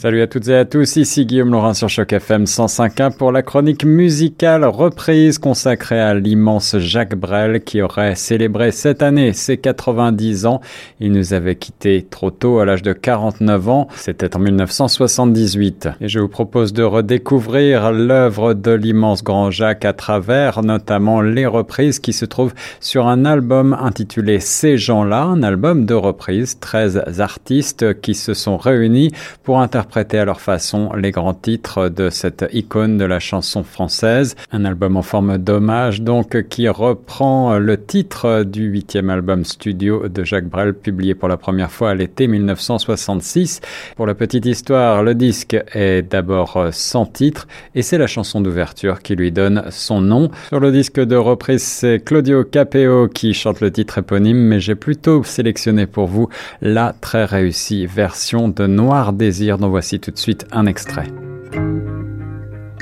Salut à toutes et à tous, ici Guillaume Laurin sur Choc FM 105.1 pour la chronique musicale reprise consacrée à l'immense Jacques Brel qui aurait célébré cette année ses 90 ans. Il nous avait quitté trop tôt à l'âge de 49 ans, c'était en 1978. Et je vous propose de redécouvrir l'œuvre de l'immense grand Jacques à travers notamment les reprises qui se trouvent sur un album intitulé Ces gens-là, un album de reprises, 13 artistes qui se sont réunis pour interpréter interpréter à leur façon les grands titres de cette icône de la chanson française. Un album en forme d'hommage donc qui reprend le titre du huitième album studio de Jacques Brel publié pour la première fois à l'été 1966. Pour la petite histoire, le disque est d'abord sans titre et c'est la chanson d'ouverture qui lui donne son nom. Sur le disque de reprise, c'est Claudio Capeo qui chante le titre éponyme, mais j'ai plutôt sélectionné pour vous la très réussie version de Noir Désir dont voici tout de suite un extrait.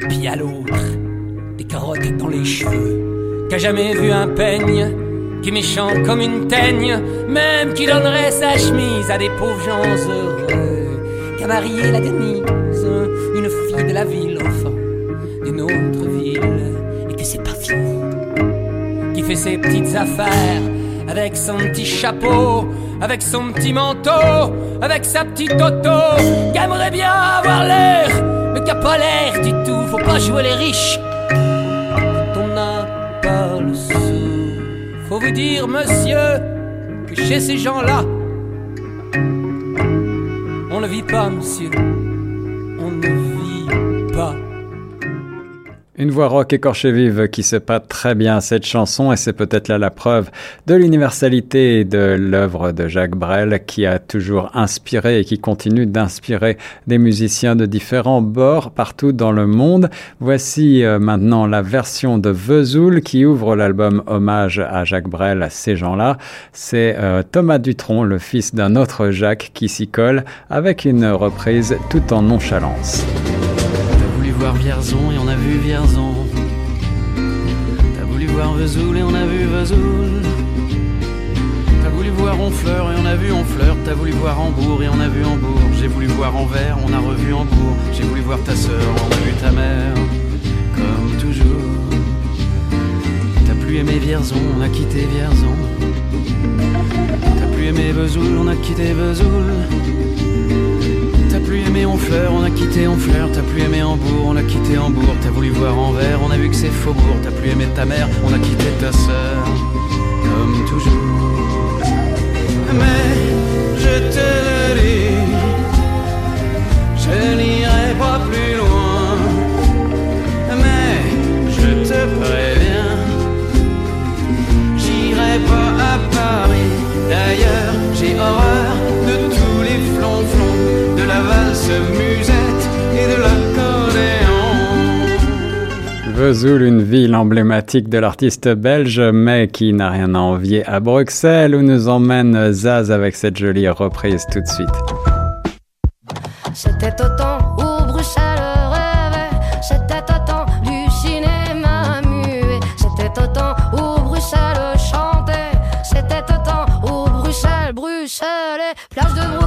Puis à l'autre, des carottes dans les cheveux, qu'a jamais vu un peigne, qui méchant comme une teigne, même qui donnerait sa chemise à des pauvres gens heureux, qu'a marié la Denise, une fille de la ville, enfin, d'une autre ville, et que c'est pas fini, qui fait ses petites affaires avec son petit chapeau, avec son petit manteau, avec sa petite auto, qui aimerait bien avoir l'air, mais qui a pas l'air du tout. Faut pas jouer les riches quand on n'a pas le sou. Faut vous dire, monsieur, que chez ces gens-là, on ne vit pas, monsieur, on ne vit. Une voix rock écorchée vive qui se pas très bien cette chanson et c'est peut-être là la preuve de l'universalité de l'œuvre de Jacques Brel qui a toujours inspiré et qui continue d'inspirer des musiciens de différents bords partout dans le monde. Voici euh, maintenant la version de Vesoul qui ouvre l'album hommage à Jacques Brel à ces gens-là. C'est euh, Thomas Dutronc, le fils d'un autre Jacques qui s'y colle avec une reprise tout en nonchalance voir Vierzon et on a vu Vierzon. T'as voulu voir Vesoul et on a vu Vesoul. T'as voulu voir Honfleur et on a vu Honfleur. T'as voulu voir Hambourg et on a vu Hambourg. J'ai voulu voir Anvers, on a revu Hambourg. J'ai voulu voir ta sœur, on a vu ta mère. Comme toujours. T'as plus aimé Vierzon, on a quitté Vierzon. T'as plus aimé Vesoul, on a quitté Vesoul. Honfleur, on a quitté Honfleur. T'as plus aimé Hambourg, on a quitté Hambourg. T'as voulu voir Anvers, on a vu que c'est Faubourg. T'as plus aimé ta mère, on a quitté ta sœur. Comme toujours. Mais je te le dis, je Vesoul, une ville emblématique de l'artiste belge, mais qui n'a rien à envier à Bruxelles, où nous emmène Zaz avec cette jolie reprise tout de suite. C'était au temps où Bruxelles rêvait, c'était au temps du cinéma muet, c'était au temps où Bruxelles chantait, c'était au temps où Bruxelles, Bruxelles et plage de Brooker,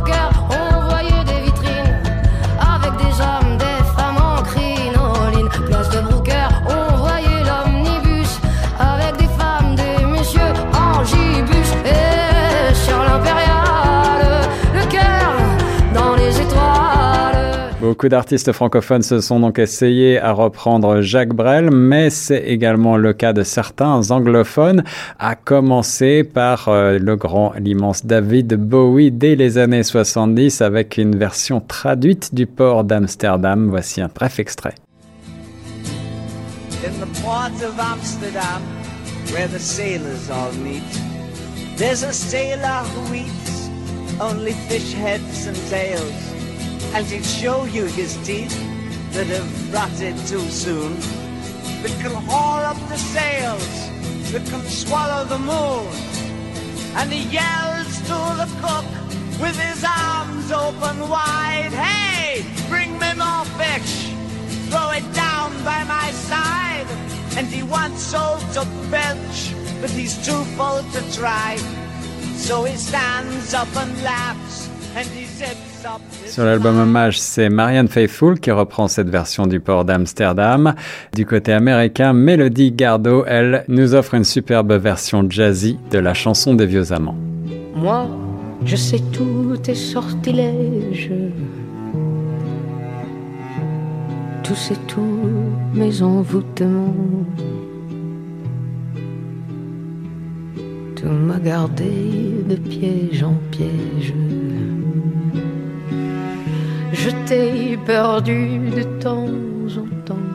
Beaucoup d'artistes francophones se sont donc essayés à reprendre Jacques Brel, mais c'est également le cas de certains anglophones, à commencer par euh, le grand, l'immense David Bowie dès les années 70 avec une version traduite du port d'Amsterdam. Voici un bref extrait. in the port of Amsterdam, where the sailors all meet. There's a sailor who eats only fish heads and tails, and he'd show you his teeth that have rotted too soon. That can haul up the sails, that can swallow the moon, and he yells to the cook with his arms open wide, Hey, bring me more fish! Throw it down by my side. and he wants so to but he's too full to try. So he stands up and laughs, and he his Sur l'album Hommage, c'est Marianne Faithfull qui reprend cette version du port d'Amsterdam. Du côté américain, Melody Gardot, elle, nous offre une superbe version jazzy de la chanson des vieux amants. Moi, je sais tous tes sortilèges. Tous et tous mes envoûtements. Tout m'a gardé de piège en piège. Je t'ai perdu de temps en temps.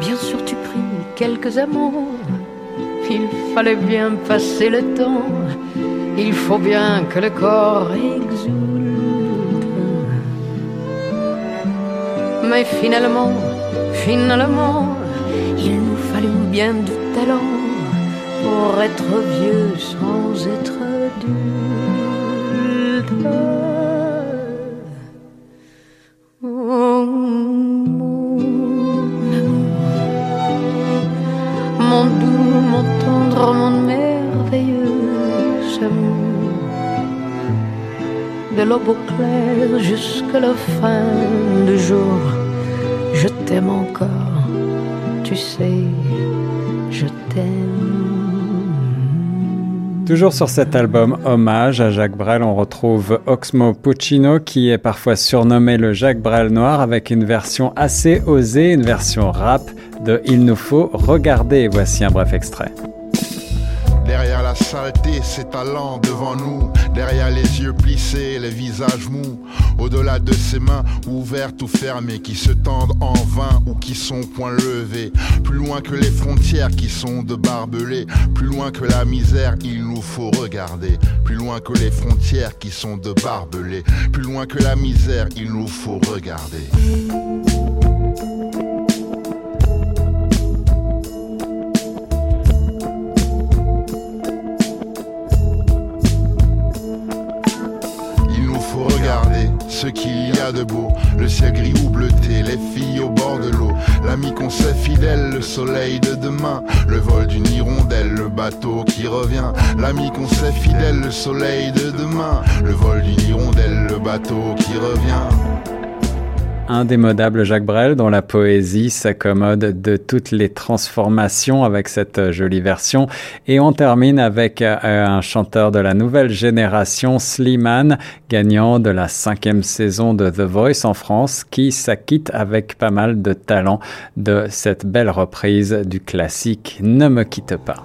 Bien sûr, tu pris quelques amants. Il fallait bien passer le temps. Il faut bien que le corps exulte. Mais finalement, finalement, il nous fallut bien du talent pour être vieux sans être adulte. De l'aube au clair jusqu'à la fin du jour, je t'aime encore, tu sais, je t'aime. Toujours sur cet album Hommage à Jacques Brel, on retrouve Oxmo Puccino qui est parfois surnommé le Jacques Brel noir avec une version assez osée, une version rap de Il nous faut regarder. Voici un bref extrait. La saleté, ses talents devant nous. Derrière les yeux plissés, les visages mous. Au-delà de ses mains ouvertes ou fermées, qui se tendent en vain ou qui sont point levées. Plus loin que les frontières qui sont de barbelés. Plus loin que la misère, il nous faut regarder. Plus loin que les frontières qui sont de barbelés. Plus loin que la misère, il nous faut regarder. Ce qu'il y a de beau, le ciel gris ou bleuté, les filles au bord de l'eau, l'ami qu'on sait fidèle, le soleil de demain, le vol d'une hirondelle, le bateau qui revient, l'ami qu'on sait fidèle, le soleil de demain, le vol d'une hirondelle, le bateau qui revient. Indémodable Jacques Brel dont la poésie s'accommode de toutes les transformations avec cette jolie version. Et on termine avec euh, un chanteur de la nouvelle génération, Slimane, gagnant de la cinquième saison de The Voice en France, qui s'acquitte avec pas mal de talent de cette belle reprise du classique Ne me quitte pas.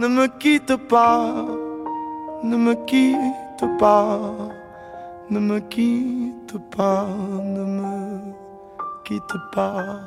Ne me quitte pas, ne me quitte pas, ne me quitte pas, ne me quitte pas.